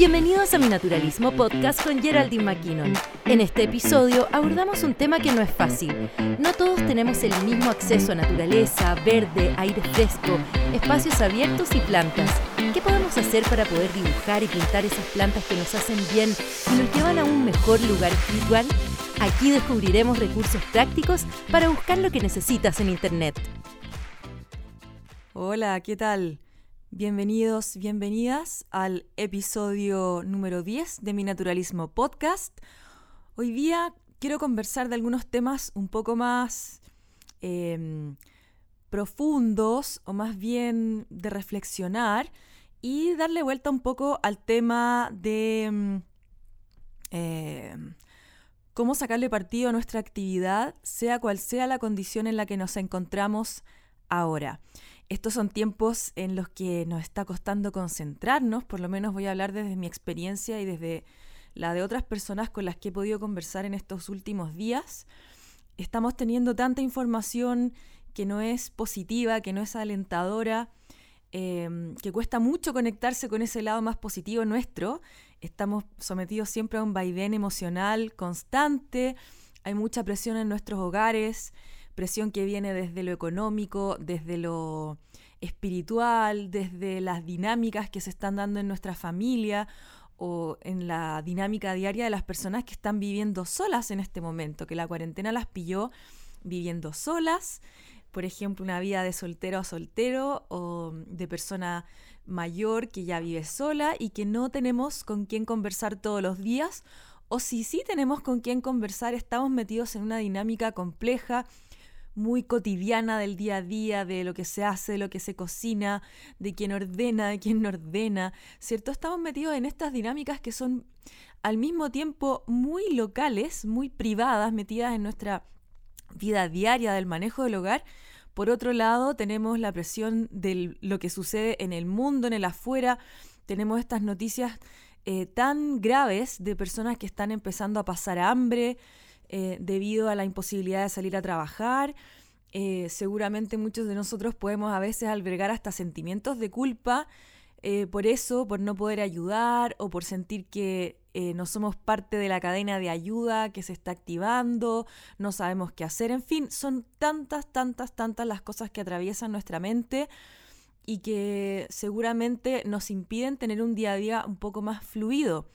Bienvenidos a Mi Naturalismo Podcast con Geraldine McKinnon. En este episodio abordamos un tema que no es fácil. No todos tenemos el mismo acceso a naturaleza, verde, aire fresco, espacios abiertos y plantas. ¿Qué podemos hacer para poder dibujar y pintar esas plantas que nos hacen bien y nos llevan a un mejor lugar espiritual? Aquí descubriremos recursos prácticos para buscar lo que necesitas en Internet. Hola, ¿qué tal? Bienvenidos, bienvenidas al episodio número 10 de Mi Naturalismo Podcast. Hoy día quiero conversar de algunos temas un poco más em, profundos o más bien de reflexionar y darle vuelta un poco al tema de em, em, cómo sacarle partido a nuestra actividad, sea cual sea la condición en la que nos encontramos ahora estos son tiempos en los que nos está costando concentrarnos, por lo menos voy a hablar desde mi experiencia y desde la de otras personas con las que he podido conversar en estos últimos días. Estamos teniendo tanta información que no es positiva, que no es alentadora, em, que cuesta mucho conectarse con ese lado más positivo nuestro. Estamos sometidos siempre a un vaivén emocional constante, hay mucha presión en nuestros hogares, presión que viene desde lo económico, desde lo espiritual, desde las dinámicas que se están dando en nuestra familia o en la dinámica diaria de las personas que están viviendo solas en este momento, que la cuarentena las pilló viviendo solas, por ejemplo, una vida de soltero a soltero o de persona mayor que ya vive sola y que no tenemos con quién conversar todos los días, o si sí tenemos con quién conversar, estamos metidos en una dinámica compleja muy cotidiana del día a día, de lo que se hace, de lo que se cocina, de quién ordena, de quién no ordena, ¿cierto? Estamos metidos en estas dinámicas que son al mismo tiempo muy locales, muy privadas, metidas en nuestra vida diaria del manejo del hogar. Por otro lado, tenemos la presión de lo que sucede en el mundo, en el afuera. Tenemos estas noticias eh, tan graves de personas que están empezando a pasar hambre, eh, debido a la imposibilidad de salir a trabajar. Eh, seguramente muchos de nosotros podemos a veces albergar hasta sentimientos de culpa eh, por eso, por no poder ayudar o por sentir que no somos parte de la cadena de ayuda que se está activando, no sabemos qué hacer, en fin, son tantas, tantas, tantas las cosas que atraviesan nuestra mente y que seguramente nos impiden tener un día a día un poco más fluido.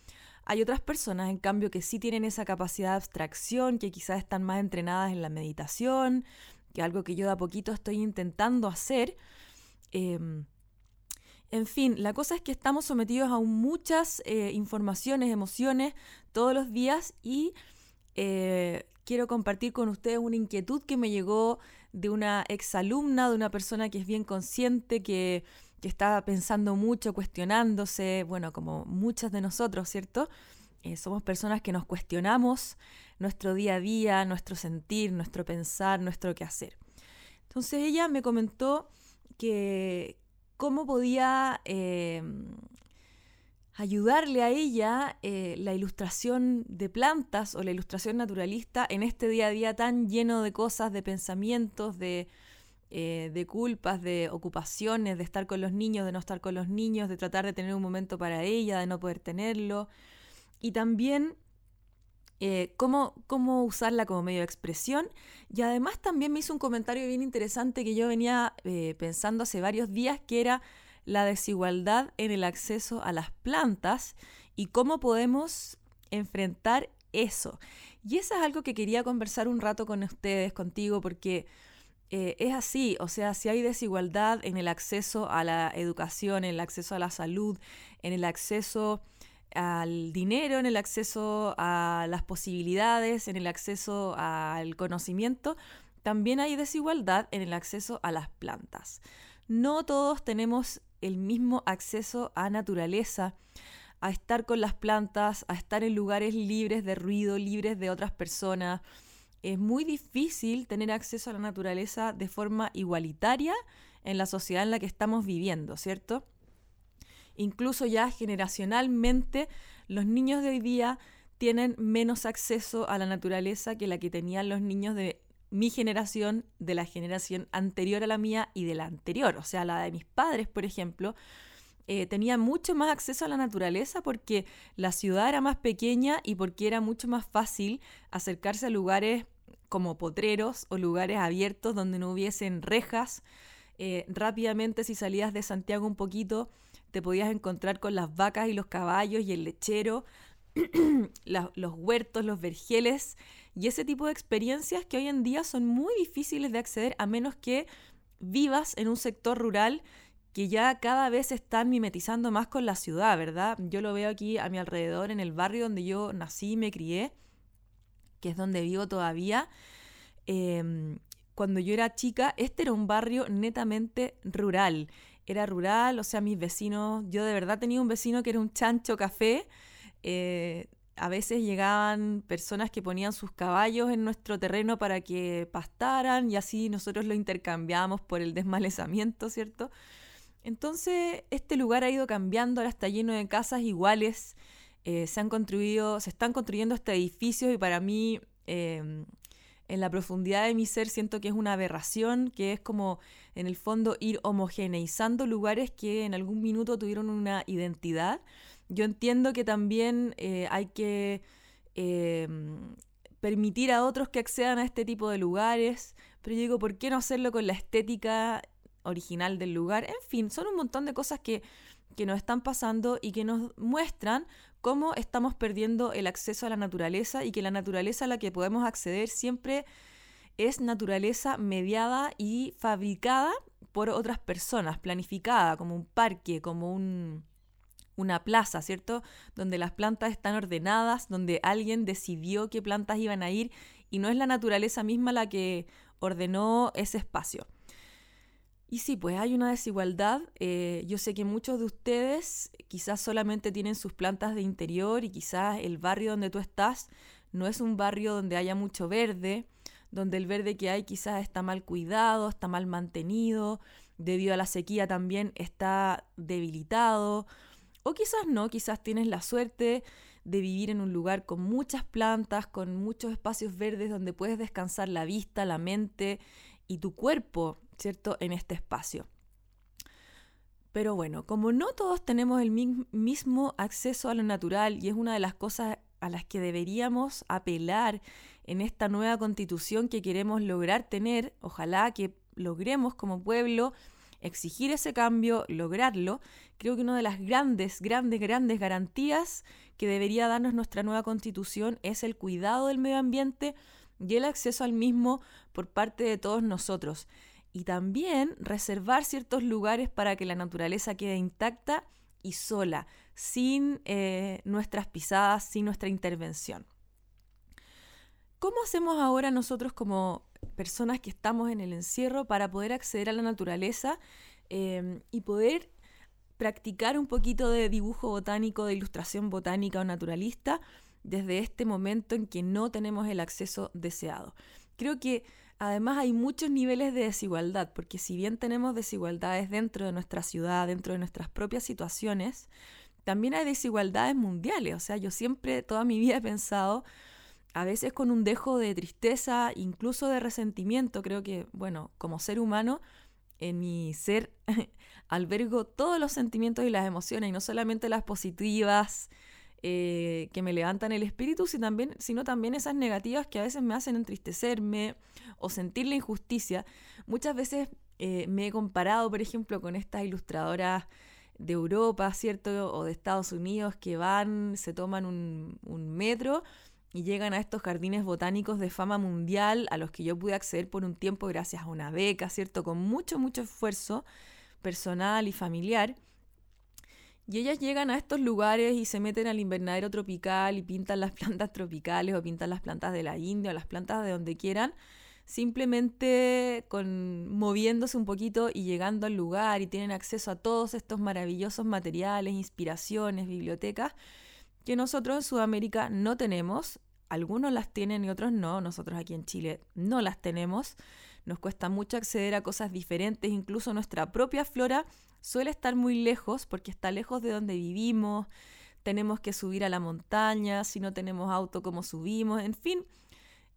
Hay otras personas, en cambio, que sí tienen esa capacidad de abstracción, que quizás están más entrenadas en la meditación, que algo que yo de a poquito estoy intentando hacer. Em, en fin, la cosa es que estamos sometidos a muchas eh, informaciones, emociones todos los días y eh, quiero compartir con ustedes una inquietud que me llegó de una exalumna, de una persona que es bien consciente, que que está pensando mucho, cuestionándose, bueno, como muchas de nosotros, ¿cierto? Eh, somos personas que nos cuestionamos nuestro día a día, nuestro sentir, nuestro pensar, nuestro quehacer. Entonces ella me comentó que cómo podía em, ayudarle a ella eh, la ilustración de plantas o la ilustración naturalista en este día a día tan lleno de cosas, de pensamientos, de, eh, de culpas, de ocupaciones, de estar con los niños, de no estar con los niños, de tratar de tener un momento para ella, de no poder tenerlo. Y también eh, cómo, cómo, usarla como medio de expresión. Y además también me hizo un comentario bien interesante que yo venía eh, pensando hace varios días, que era la desigualdad en el acceso a las plantas y cómo podemos enfrentar eso. Y eso es algo que quería conversar un rato con ustedes, contigo, porque eh, es así, o sea, si hay desigualdad en el acceso a la educación, en el acceso a la salud, en el acceso al dinero, en el acceso a las posibilidades, en el acceso al conocimiento, también hay desigualdad en el acceso a las plantas. No todos tenemos el mismo acceso a naturaleza, a estar con las plantas, a estar en lugares libres de ruido, libres de otras personas, es muy difícil tener acceso a la naturaleza de forma igualitaria en la sociedad en la que estamos viviendo, ¿cierto? Incluso ya generacionalmente los niños de hoy día tienen menos acceso a la naturaleza que la que tenían los niños de mi generación, de la generación anterior a la mía y de la anterior, o sea, la de mis padres, por ejemplo. eh, tenía mucho más acceso a la naturaleza porque la ciudad era más pequeña y porque era mucho más fácil acercarse a lugares como potreros o lugares abiertos donde no hubiesen rejas. Eh, rápidamente si salías de Santiago un poquito te podías encontrar con las vacas y los caballos y el lechero, los huertos, los vergeles y ese tipo de experiencias que hoy en día son muy difíciles de acceder a menos que vivas en un sector rural que ya cada vez se están mimetizando más con la ciudad, ¿verdad? Yo lo veo aquí a mi alrededor, en el barrio donde yo nací y me crié, que es donde vivo todavía. Em, cuando yo era chica, este era un barrio netamente rural. Era rural, o sea, mis vecinos, yo de verdad tenía un vecino que era un chancho café. Eh, a veces llegaban personas que ponían sus caballos en nuestro terreno para que pastaran y así nosotros lo intercambiábamos por el desmalezamiento, ¿cierto? Entonces, este lugar ha ido cambiando, ahora está lleno de casas iguales, eh, se han construido, se están construyendo estos edificios y para mí, em, en la profundidad de mi ser, siento que es una aberración, que es como, en el fondo, ir homogeneizando lugares que en algún minuto tuvieron una identidad. Yo entiendo que también eh, hay que em, permitir a otros que accedan a este tipo de lugares, pero yo digo, ¿por qué no hacerlo con la estética original del lugar. En fin, son un montón de cosas que, que nos están pasando y que nos muestran cómo estamos perdiendo el acceso a la naturaleza y que la naturaleza a la que podemos acceder siempre es naturaleza mediada y fabricada por otras personas, planificada como un parque, como un, una plaza, ¿cierto? Donde las plantas están ordenadas, donde alguien decidió qué plantas iban a ir y no es la naturaleza misma la que ordenó ese espacio. Y sí, pues hay una desigualdad. Eh, yo sé que muchos de ustedes quizás solamente tienen sus plantas de interior y quizás el barrio donde tú estás no es un barrio donde haya mucho verde, donde el verde que hay quizás está mal cuidado, está mal mantenido, debido a la sequía también está debilitado. O quizás no, quizás tienes la suerte de vivir en un lugar con muchas plantas, con muchos espacios verdes donde puedes descansar la vista, la mente y tu cuerpo ¿cierto? En este espacio. Pero bueno, como no todos tenemos el mismo acceso a lo natural y es una de las cosas a las que deberíamos apelar en esta nueva constitución que queremos lograr tener, ojalá que logremos como pueblo exigir ese cambio, lograrlo, creo que una de las grandes, grandes, grandes garantías que debería darnos nuestra nueva constitución es el cuidado del medio ambiente y el acceso al mismo por parte de todos nosotros y también reservar ciertos lugares para que la naturaleza quede intacta y sola, sin eh, nuestras pisadas, sin nuestra intervención. ¿Cómo hacemos ahora nosotros como personas que estamos en el encierro para poder acceder a la naturaleza em, y poder practicar un poquito de dibujo botánico, de ilustración botánica o naturalista desde este momento en que no tenemos el acceso deseado? Creo que Además hay muchos niveles de desigualdad, porque si bien tenemos desigualdades dentro de nuestra ciudad, dentro de nuestras propias situaciones, también hay desigualdades mundiales. O sea, yo siempre, toda mi vida he pensado, a veces con un dejo de tristeza, incluso de resentimiento, creo que, bueno, como ser humano, en mi ser albergo todos los sentimientos y las emociones, y no solamente las positivas, eh, que me levantan el espíritu, sino también, sino también esas negativas que a veces me hacen entristecerme o sentir la injusticia. Muchas veces eh, me he comparado, por ejemplo, con estas ilustradoras de Europa, ¿cierto? O de Estados Unidos que van, se toman un, un metro y llegan a estos jardines botánicos de fama mundial a los que yo pude acceder por un tiempo gracias a una beca, ¿cierto? Con mucho, mucho esfuerzo personal y familiar. Y ellas llegan a estos lugares y se meten al invernadero tropical y pintan las plantas tropicales o pintan las plantas de la India o las plantas de donde quieran, simplemente con moviéndose un poquito y llegando al lugar y tienen acceso a todos estos maravillosos materiales, inspiraciones, bibliotecas que nosotros en Sudamérica no tenemos. Algunos las tienen y otros no. Nosotros aquí en Chile no las tenemos. Nos cuesta mucho acceder a cosas diferentes, incluso nuestra propia flora suele estar muy lejos porque está lejos de donde vivimos, tenemos que subir a la montaña, si no tenemos auto, ¿cómo subimos? En fin,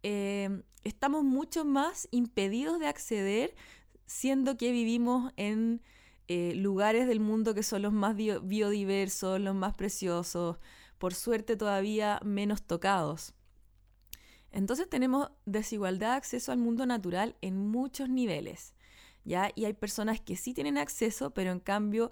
eh, estamos mucho más impedidos de acceder siendo que vivimos en eh, lugares del mundo que son los más biodiversos, los más preciosos, por suerte todavía menos tocados. Entonces tenemos desigualdad de acceso al mundo natural en muchos niveles. ¿Ya? Y hay personas que sí tienen acceso, pero en cambio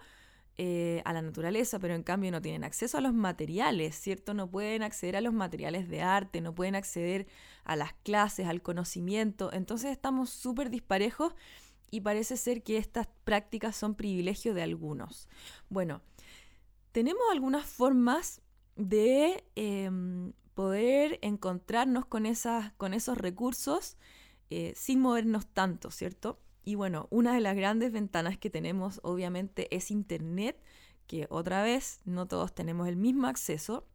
eh, a la naturaleza, pero en cambio no tienen acceso a los materiales, ¿cierto? No pueden acceder a los materiales de arte, no pueden acceder a las clases, al conocimiento. Entonces estamos súper disparejos y parece ser que estas prácticas son privilegio de algunos. Bueno, tenemos algunas formas de em, poder encontrarnos con, esas, con esos recursos eh, sin movernos tanto, ¿cierto? Y bueno, una de las grandes ventanas que tenemos obviamente es Internet, que otra vez no todos tenemos el mismo acceso.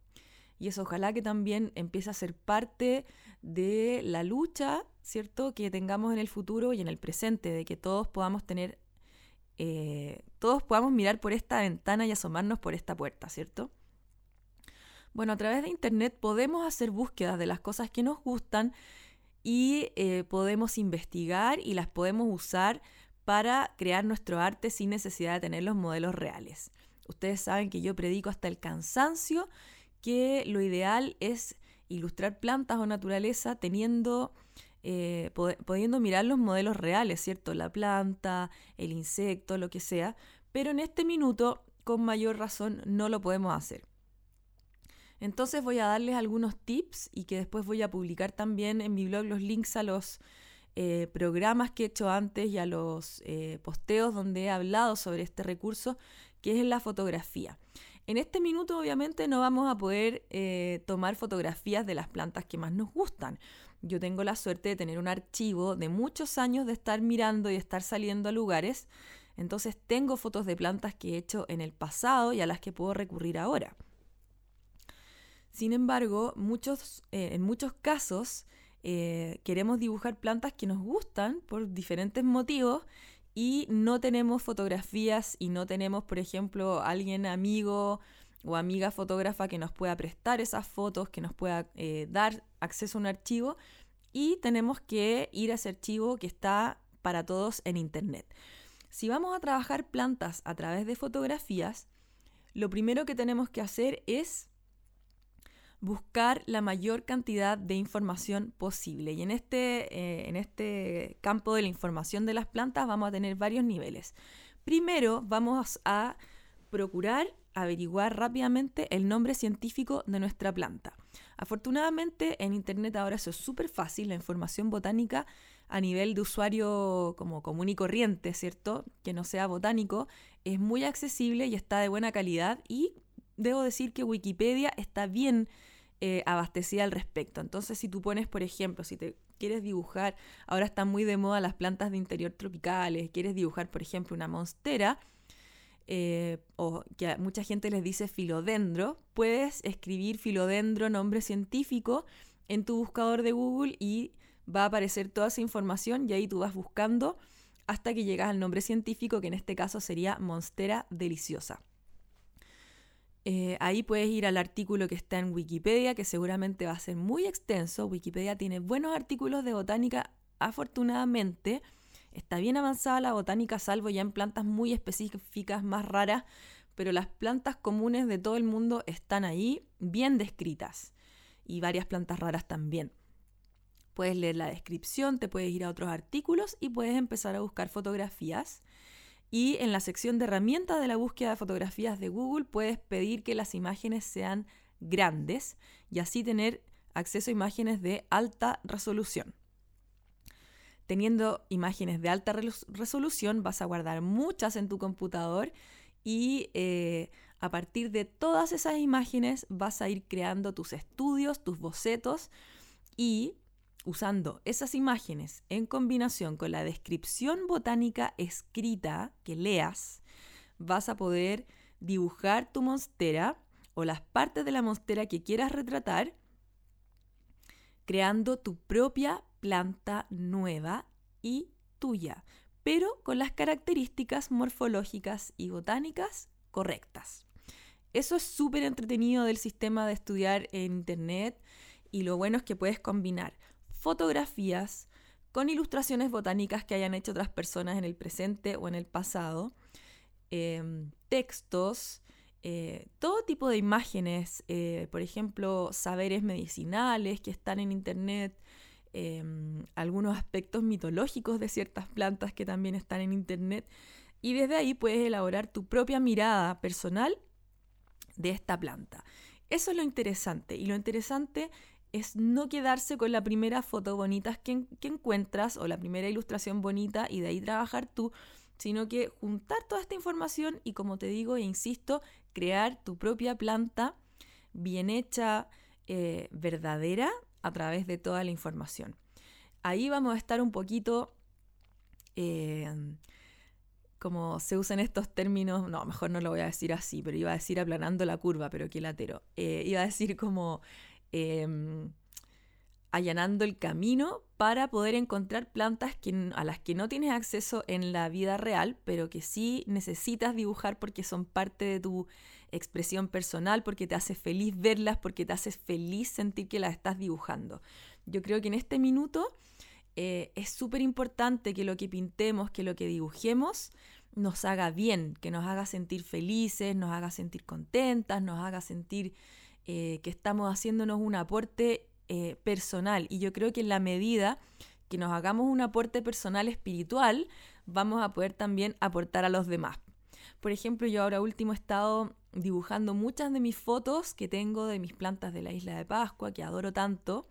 Y eso ojalá que también empiece a ser parte de la lucha, ¿cierto? Que tengamos en el futuro y en el presente, de que todos podamos tener, eh, todos podamos mirar por esta ventana y asomarnos por esta puerta, ¿cierto? Bueno, a través de Internet podemos hacer búsquedas de las cosas que nos gustan y eh, podemos investigar y las podemos usar para crear nuestro arte sin necesidad de tener los modelos reales. Ustedes saben que yo predico hasta el cansancio que lo ideal es ilustrar plantas o naturaleza teniendo, eh, pudiendo mirar los modelos reales, ¿cierto? La planta, el insecto, lo que sea, pero en este minuto, con mayor razón, no lo podemos hacer. Entonces voy a darles algunos tips y que después voy a publicar también en mi blog los links a los eh, programas que he hecho antes y a los eh, posteos donde he hablado sobre este recurso que es la fotografía. En este minuto obviamente no vamos a poder eh, tomar fotografías de las plantas que más nos gustan. Yo tengo la suerte de tener un archivo de muchos años de estar mirando y estar saliendo a lugares. Entonces tengo fotos de plantas que he hecho en el pasado y a las que puedo recurrir ahora. Sin embargo, muchos, eh, en muchos casos eh, queremos dibujar plantas que nos gustan por diferentes motivos y no tenemos fotografías y no tenemos, por ejemplo, alguien amigo o amiga fotógrafa que nos pueda prestar esas fotos, que nos pueda eh, dar acceso a un archivo y tenemos que ir a ese archivo que está para todos en Internet. Si vamos a trabajar plantas a través de fotografías, lo primero que tenemos que hacer es buscar la mayor cantidad de información posible. Y en este, eh, en este campo de la información de las plantas vamos a tener varios niveles. Primero vamos a procurar averiguar rápidamente el nombre científico de nuestra planta. Afortunadamente en Internet ahora eso es súper fácil, la información botánica a nivel de usuario como común y corriente, ¿cierto? Que no sea botánico, es muy accesible y está de buena calidad y debo decir que Wikipedia está bien eh, abastecida al respecto. Entonces, si tú pones, por ejemplo, si te quieres dibujar, ahora están muy de moda las plantas de interior tropicales, quieres dibujar, por ejemplo, una monstera, eh, o que a mucha gente les dice filodendro, puedes escribir filodendro, nombre científico, en tu buscador de Google y va a aparecer toda esa información y ahí tú vas buscando hasta que llegas al nombre científico, que en este caso sería Monstera deliciosa. Eh, ahí puedes ir al artículo que está en Wikipedia, que seguramente va a ser muy extenso. Wikipedia tiene buenos artículos de botánica, afortunadamente. Está bien avanzada la botánica, salvo ya en plantas muy específicas, más raras, pero las plantas comunes de todo el mundo están ahí bien descritas y varias plantas raras también. Puedes leer la descripción, te puedes ir a otros artículos y puedes empezar a buscar fotografías y en la sección de herramientas de la búsqueda de fotografías de Google puedes pedir que las imágenes sean grandes y así tener acceso a imágenes de alta resolución. Teniendo imágenes de alta resolución vas a guardar muchas en tu computador y eh, a partir de todas esas imágenes vas a ir creando tus estudios, tus bocetos y usando esas imágenes en combinación con la descripción botánica escrita que leas, vas a poder dibujar tu monstera o las partes de la monstera que quieras retratar, creando tu propia planta nueva y tuya, pero con las características morfológicas y botánicas correctas. Eso es súper entretenido del sistema de estudiar en Internet y lo bueno es que puedes combinar fotografías con ilustraciones botánicas que hayan hecho otras personas en el presente o en el pasado. em, textos, eh, todo tipo de imágenes, eh, por ejemplo, saberes medicinales que están en Internet, em, algunos aspectos mitológicos de ciertas plantas que también están en Internet, y desde ahí puedes elaborar tu propia mirada personal de esta planta. Eso es lo interesante, y lo interesante es no quedarse con la primera foto bonita que, encuentras o la primera ilustración bonita y de ahí trabajar tú, sino que juntar toda esta información y como te digo e insisto, crear tu propia planta bien hecha, eh, verdadera, a través de toda la información. Ahí vamos a estar un poquito, eh, como se usan estos términos, no, mejor no lo voy a decir así, pero iba a decir aplanando la curva, pero qué latero. Eh, iba a decir como em, allanando el camino para poder encontrar plantas a las que no tienes acceso en la vida real, pero que sí necesitas dibujar porque son parte de tu expresión personal, porque te hace feliz verlas, porque te hace feliz sentir que las estás dibujando. Yo creo que en este minuto eh, es súper importante que lo que pintemos, que lo que dibujemos, nos haga bien, que nos haga sentir felices, nos haga sentir contentas, nos haga sentir eh, que estamos haciéndonos un aporte eh, personal. Y yo creo que en la medida que nos hagamos un aporte personal espiritual, vamos a poder también aportar a los demás. Por ejemplo, yo ahora último he estado dibujando muchas de mis fotos que tengo de mis plantas de la isla de Pascua, que adoro tanto.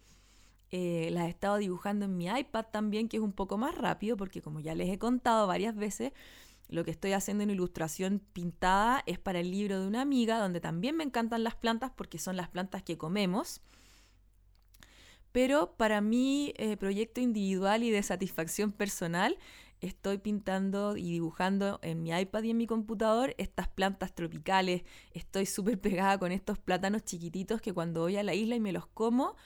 Eh, las he estado dibujando en mi iPad también, que es un poco más rápido, porque como ya les he contado varias veces, lo que estoy haciendo en ilustración pintada es para el libro de una amiga, donde también me encantan las plantas porque son las plantas que comemos. Pero para mi eh, proyecto individual y de satisfacción personal, estoy pintando y dibujando en mi iPad y en mi computador estas plantas tropicales. Estoy súper pegada con estos plátanos chiquititos que cuando voy a la isla y me los como,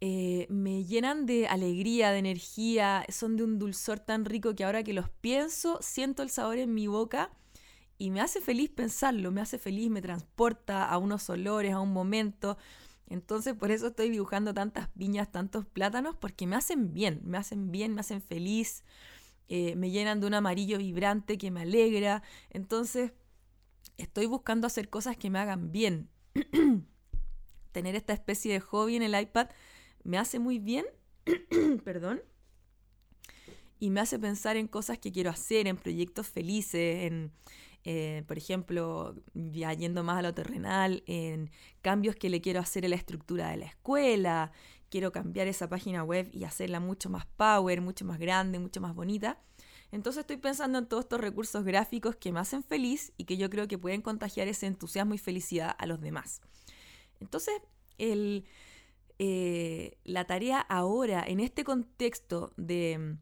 eh, me llenan de alegría, de energía, son de un dulzor tan rico que ahora que los pienso, siento el sabor en mi boca y me hace feliz pensarlo, me hace feliz, me transporta a unos olores, a un momento. Entonces por eso estoy dibujando tantas piñas, tantos plátanos, porque me hacen bien, me hacen bien, me hacen feliz, eh, me llenan de un amarillo vibrante que me alegra. Entonces estoy buscando hacer cosas que me hagan bien. Tener esta especie de hobby en el iPad me hace muy bien, perdón, y me hace pensar en cosas que quiero hacer, en proyectos felices, en, eh, por ejemplo, yendo más a lo terrenal, en cambios que le quiero hacer en la estructura de la escuela, quiero cambiar esa página web y hacerla mucho más power, mucho más grande, mucho más bonita. Entonces estoy pensando en todos estos recursos gráficos que me hacen feliz y que yo creo que pueden contagiar ese entusiasmo y felicidad a los demás. Entonces, eh, la tarea ahora, en este contexto de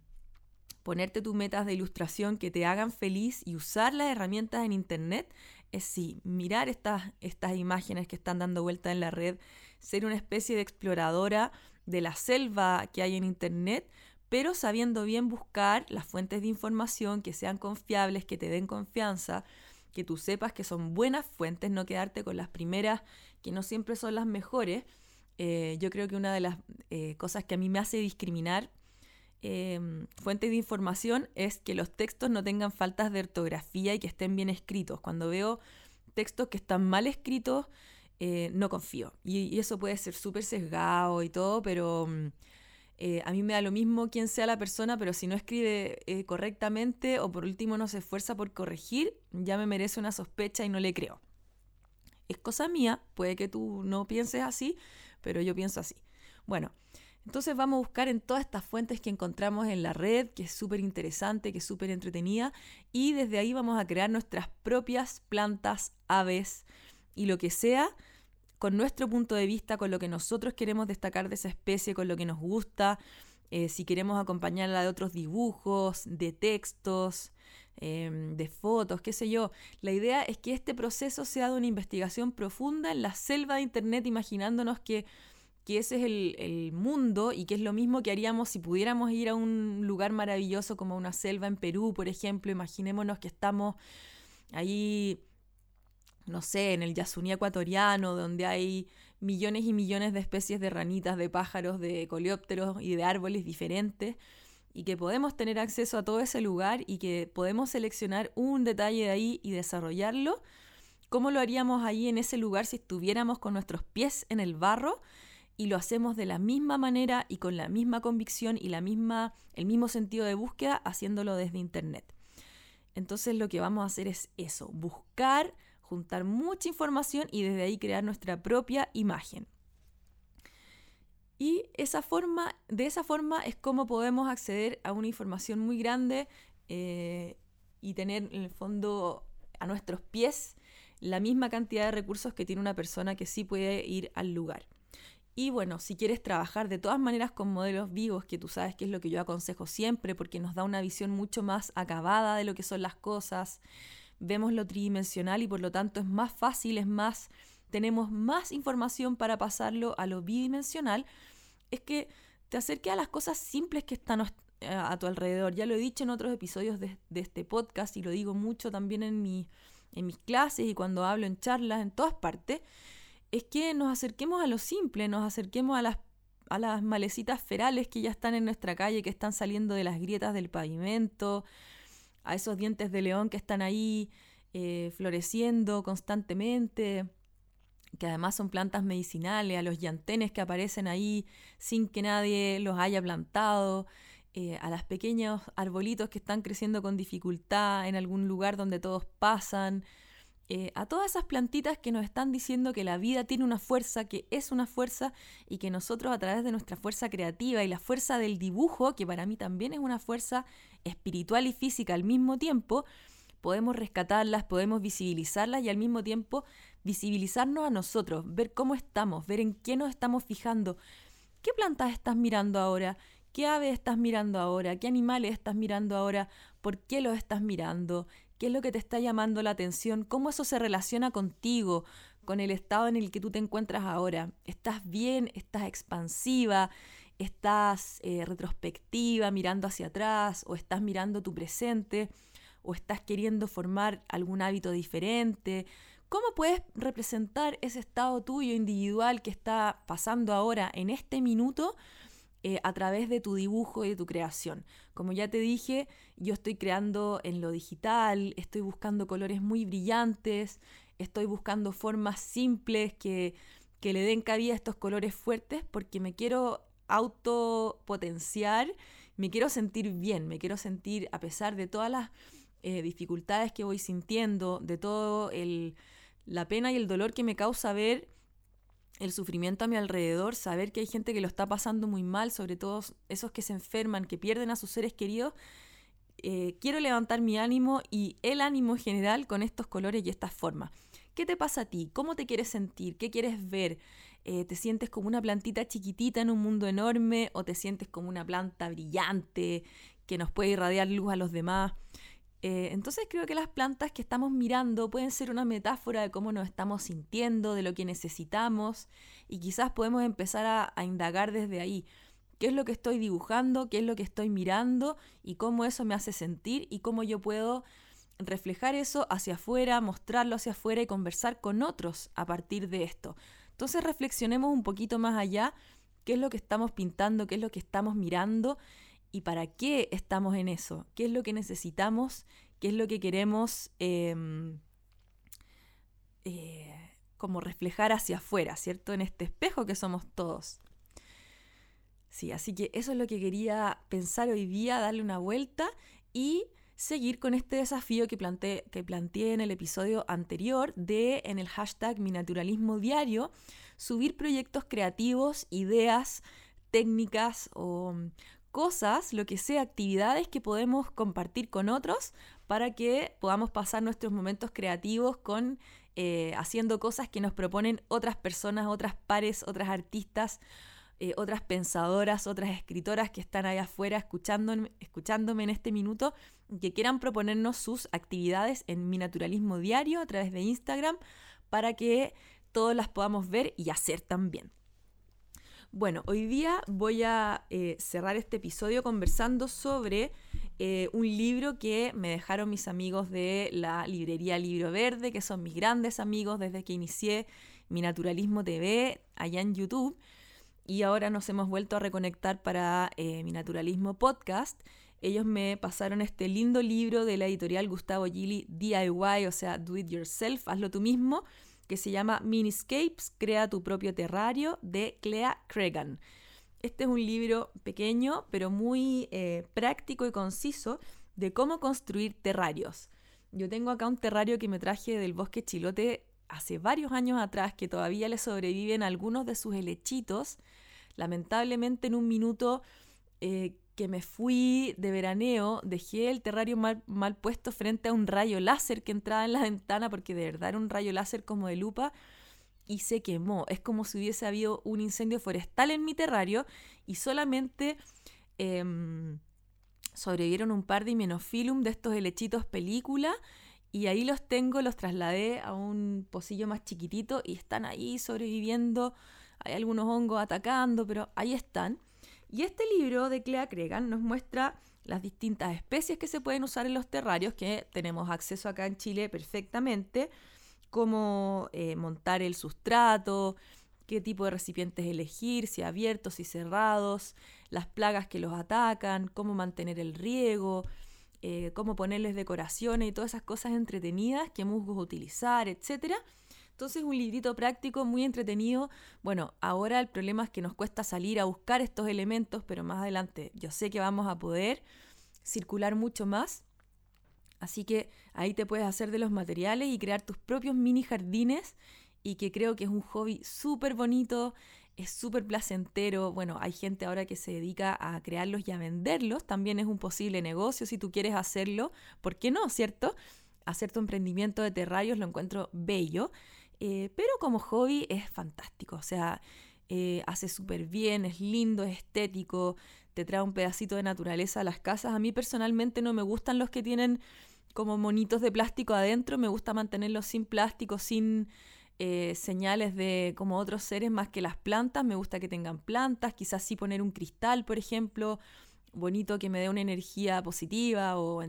ponerte tus metas de ilustración que te hagan feliz y usar las herramientas en Internet es sí, mirar estas, estas imágenes que están dando vuelta en la red, ser una especie de exploradora de la selva que hay en Internet, pero sabiendo bien buscar las fuentes de información que sean confiables, que te den confianza, que tú sepas que son buenas fuentes, no quedarte con las primeras que no siempre son las mejores. Eh, yo creo que una de las eh, cosas que a mí me hace discriminar Em, fuente de información es que los textos no tengan faltas de ortografía y que estén bien escritos. Cuando veo textos que están mal escritos, eh, no confío. Y, eso puede ser súper sesgado y todo, pero mm, eh, a mí me da lo mismo quién sea la persona, pero si no escribe eh, correctamente o por último no se esfuerza por corregir, ya me merece una sospecha y no le creo. Es cosa mía, puede que tú no pienses así, pero yo pienso así. Bueno, entonces vamos a buscar en todas estas fuentes que encontramos en la red, que es súper interesante, que es súper entretenida, y desde ahí vamos a crear nuestras propias plantas, aves y lo que sea, con nuestro punto de vista, con lo que nosotros queremos destacar de esa especie, con lo que nos gusta, eh, si queremos acompañarla de otros dibujos, de textos, em, de fotos, qué sé yo. La idea es que este proceso sea de una investigación profunda en la selva de Internet, imaginándonos que que ese es el, mundo y que es lo mismo que haríamos si pudiéramos ir a un lugar maravilloso como una selva en Perú, por ejemplo. Imaginémonos que estamos ahí, no sé, en el Yasuní ecuatoriano, donde hay millones y millones de especies de ranitas, de pájaros, de coleópteros y de árboles diferentes. Y que podemos tener acceso a todo ese lugar y que podemos seleccionar un detalle de ahí y desarrollarlo, ¿cómo lo haríamos ahí en ese lugar si estuviéramos con nuestros pies en el barro? Y lo hacemos de la misma manera y con la misma convicción y la misma, el mismo sentido de búsqueda haciéndolo desde Internet. Entonces lo que vamos a hacer es eso, buscar, juntar mucha información y desde ahí crear nuestra propia imagen. Y esa forma, de esa forma es como podemos acceder a una información muy grande eh, y tener en el fondo a nuestros pies la misma cantidad de recursos que tiene una persona que sí puede ir al lugar. Y bueno, si quieres trabajar de todas maneras con modelos vivos, que tú sabes que es lo que yo aconsejo siempre, porque nos da una visión mucho más acabada de lo que son las cosas, vemos lo tridimensional y por lo tanto es más fácil, es más, tenemos más información para pasarlo a lo bidimensional, es que te acerque a las cosas simples que están a tu alrededor. Ya lo he dicho en otros episodios de, este podcast y lo digo mucho también en, en mis clases y cuando hablo en charlas, en todas partes, es que nos acerquemos a lo simple, nos acerquemos a las, a las malecitas ferales que ya están en nuestra calle, que están saliendo de las grietas del pavimento, a esos dientes de león que están ahí eh, floreciendo constantemente que además son plantas medicinales, a los llantenes que aparecen ahí sin que nadie los haya plantado, eh, a los pequeños arbolitos que están creciendo con dificultad en algún lugar donde todos pasan, eh, a todas esas plantitas que nos están diciendo que la vida tiene una fuerza, que es una fuerza y que nosotros a través de nuestra fuerza creativa y la fuerza del dibujo, que para mí también es una fuerza espiritual y física al mismo tiempo, podemos rescatarlas, podemos visibilizarlas y al mismo tiempo visibilizarnos a nosotros, ver cómo estamos, ver en qué nos estamos fijando. ¿Qué plantas estás mirando ahora? ¿Qué aves estás mirando ahora? ¿Qué animales estás mirando ahora? ¿Por qué los estás mirando? ¿Qué es lo que te está llamando la atención? ¿Cómo eso se relaciona contigo, con el estado en el que tú te encuentras ahora? ¿Estás bien? ¿Estás expansiva? ¿Estás eh, retrospectiva, mirando hacia atrás? ¿O estás mirando tu presente? ¿O estás queriendo formar algún hábito diferente? ¿Cómo puedes representar ese estado tuyo individual que está pasando ahora en este minuto eh, a través de tu dibujo y de tu creación? Como ya te dije, yo estoy creando en lo digital, estoy buscando colores muy brillantes, estoy buscando formas simples que, que le den cabida a estos colores fuertes porque me quiero autopotenciar, me quiero sentir bien, me quiero sentir a pesar de todas las eh, dificultades que voy sintiendo, de todo el la pena y el dolor que me causa ver el sufrimiento a mi alrededor, saber que hay gente que lo está pasando muy mal, sobre todo esos que se enferman, que pierden a sus seres queridos, eh, quiero levantar mi ánimo y el ánimo general con estos colores y estas formas. ¿Qué te pasa a ti? ¿Cómo te quieres sentir? ¿Qué quieres ver? Eh, ¿Te sientes como una plantita chiquitita en un mundo enorme o te sientes como una planta brillante que nos puede irradiar luz a los demás? Eh, entonces creo que las plantas que estamos mirando pueden ser una metáfora de cómo nos estamos sintiendo, de lo que necesitamos y quizás podemos empezar a, a indagar desde ahí. Qué es lo que estoy dibujando, qué es lo que estoy mirando y cómo eso me hace sentir y cómo yo puedo reflejar eso hacia afuera, mostrarlo hacia afuera y conversar con otros a partir de esto. Entonces reflexionemos un poquito más allá qué es lo que estamos pintando, qué es lo que estamos mirando y para qué estamos en eso, qué es lo que necesitamos, qué es lo que queremos em, eh, como reflejar hacia afuera, ¿cierto? En este espejo que somos todos. Sí, así que eso es lo que quería pensar hoy día, darle una vuelta y seguir con este desafío que planteé, que planteé en el episodio anterior de, en el hashtag Mi Naturalismo Diario, subir proyectos creativos, ideas, técnicas o cosas, lo que sea, actividades que podemos compartir con otros para que podamos pasar nuestros momentos creativos con eh, haciendo cosas que nos proponen otras personas, otras pares, otras artistas, eh, otras pensadoras, otras escritoras que están ahí afuera escuchándome, escuchándome en este minuto, que quieran proponernos sus actividades en mi naturalismo diario a través de Instagram para que todos las podamos ver y hacer también. Bueno, hoy día voy a eh, cerrar este episodio conversando sobre eh, un libro que me dejaron mis amigos de la librería Libro Verde, que son mis grandes amigos desde que inicié mi Naturalismo TV allá en YouTube. y ahora nos hemos vuelto a reconectar para eh, mi naturalismo podcast. Ellos me pasaron este lindo libro de la editorial Gustavo Gili DIY, o sea, Do It Yourself, hazlo tú mismo, que se llama Miniscapes, Crea tu propio terrario, de Clea Cregan. Este es un libro pequeño, pero muy eh, práctico y conciso de cómo construir terrarios. Yo tengo acá un terrario que me traje del bosque chilote hace varios años atrás, que todavía le sobreviven algunos de sus helechitos. Lamentablemente en un minuto eh, que me fui de veraneo, dejé el terrario mal, mal, puesto frente a un rayo láser que entraba en la ventana, porque de verdad era un rayo láser como de lupa, y se quemó. Es como si hubiese habido un incendio forestal en mi terrario y solamente em, sobrevivieron un par de himenofilum de estos helechitos película. Y ahí los tengo, los trasladé a un pocillo más chiquitito y están ahí sobreviviendo. Hay algunos hongos atacando, pero ahí están. Y este libro de Clea Cregan nos muestra las distintas especies que se pueden usar en los terrarios, que tenemos acceso acá en Chile perfectamente, cómo eh, montar el sustrato, qué tipo de recipientes elegir, si abiertos, si cerrados, las plagas que los atacan, cómo mantener el riego, eh, cómo ponerles decoraciones y todas esas cosas entretenidas, qué musgos utilizar, etcétera entonces un librito práctico muy entretenido. Bueno, ahora el problema es que nos cuesta salir a buscar estos elementos, pero más adelante yo sé que vamos a poder circular mucho más. Así que ahí te puedes hacer de los materiales y crear tus propios mini jardines y que creo que es un hobby súper bonito, es súper placentero. Bueno, hay gente ahora que se dedica a crearlos y a venderlos. También es un posible negocio si tú quieres hacerlo. ¿Por qué no, cierto? Hacer tu emprendimiento de terrarios lo encuentro bello. Eh, pero como hobby es fantástico, o sea, eh, hace súper bien, es lindo, es estético, te trae un pedacito de naturaleza a las casas. A mí personalmente no me gustan los que tienen como monitos de plástico adentro, me gusta mantenerlos sin plástico, sin eh, señales de como otros seres más que las plantas, me gusta que tengan plantas, quizás sí poner un cristal, por ejemplo, bonito que me dé una energía positiva o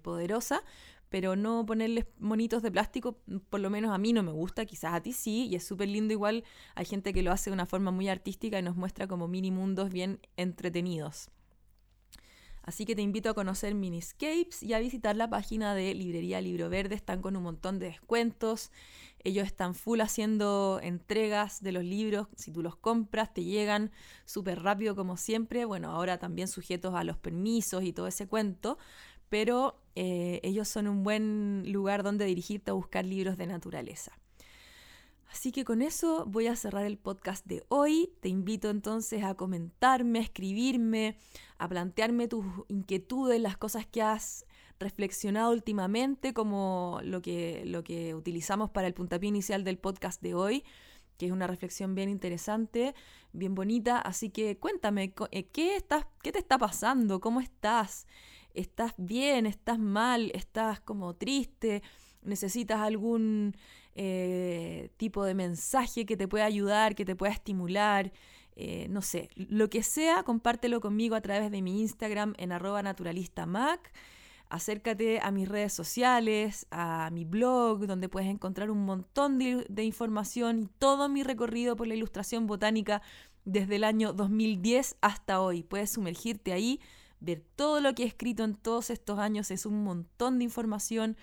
poderosa, pero no ponerles monitos de plástico, por lo menos a mí no me gusta, quizás a ti sí, y es súper lindo igual, hay gente que lo hace de una forma muy artística y nos muestra como mini mundos bien entretenidos. Así que te invito a conocer Miniscapes y a visitar la página de Librería Libro Verde. Están con un montón de descuentos. Ellos están full haciendo entregas de los libros. Si tú los compras, te llegan súper rápido como siempre. Bueno, ahora también sujetos a los permisos y todo ese cuento pero eh, ellos son un buen lugar donde dirigirte a buscar libros de naturaleza. Así que con eso voy a cerrar el podcast de hoy. Te invito entonces a comentarme, a escribirme, a plantearme tus inquietudes, las cosas que has reflexionado últimamente, como lo que, lo que utilizamos para el puntapié inicial del podcast de hoy, que es una reflexión bien interesante, bien bonita. Así que cuéntame, eh, ¿qué, estás, qué te está pasando? ¿Cómo estás? Estás bien, estás mal, estás como triste, necesitas algún eh, tipo de mensaje que te pueda ayudar, que te pueda estimular, eh, no sé, lo que sea, compártelo conmigo a través de mi Instagram en arroba naturalistamac. Acércate a mis redes sociales, a mi blog, donde puedes encontrar un montón de, de información y todo mi recorrido por la ilustración botánica desde el año 2010 hasta hoy. Puedes sumergirte ahí ver todo lo que he escrito en todos estos años, es un montón de información.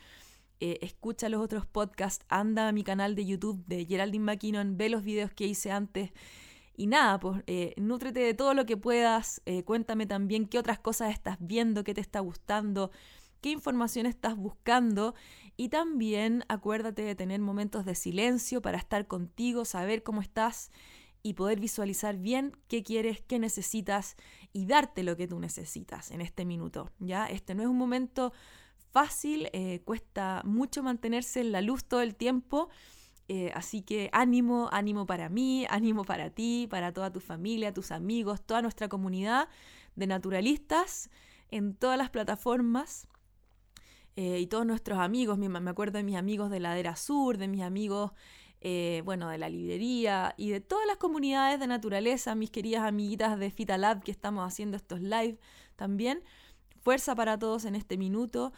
Eh, escucha los otros podcasts, anda a mi canal de YouTube de Geraldine McKinnon, ve los videos que hice antes. Y nada, pues eh, nútrete de todo lo que puedas. Eh, cuéntame también qué otras cosas estás viendo, qué te está gustando, qué información estás buscando. Y también acuérdate de tener momentos de silencio para estar contigo, saber cómo estás y poder visualizar bien qué quieres, qué necesitas y darte lo que tú necesitas en este minuto. ¿ya? Este no es un momento fácil, eh, cuesta mucho mantenerse en la luz todo el tiempo. Eh, así que ánimo, ánimo para mí, ánimo para ti, para toda tu familia, tus amigos, toda nuestra comunidad de naturalistas en todas las plataformas. Eh, y todos nuestros amigos, me acuerdo de mis amigos de Ladera Sur, de mis amigos eh, bueno, de la librería y de todas las comunidades de naturaleza, mis queridas amiguitas de FitaLab que estamos haciendo estos live también. Fuerza para todos en este minuto.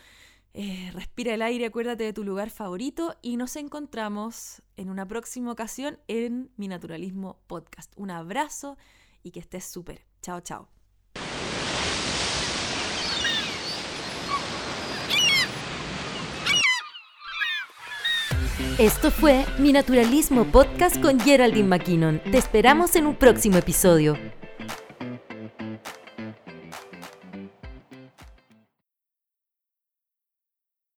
Eh, respira el aire, acuérdate de tu lugar favorito y nos encontramos en una próxima ocasión en Mi Naturalismo Podcast. Un abrazo y que estés súper. Chao, chao. Esto fue Mi Naturalismo Podcast con Geraldine McKinnon. Te esperamos en un próximo episodio.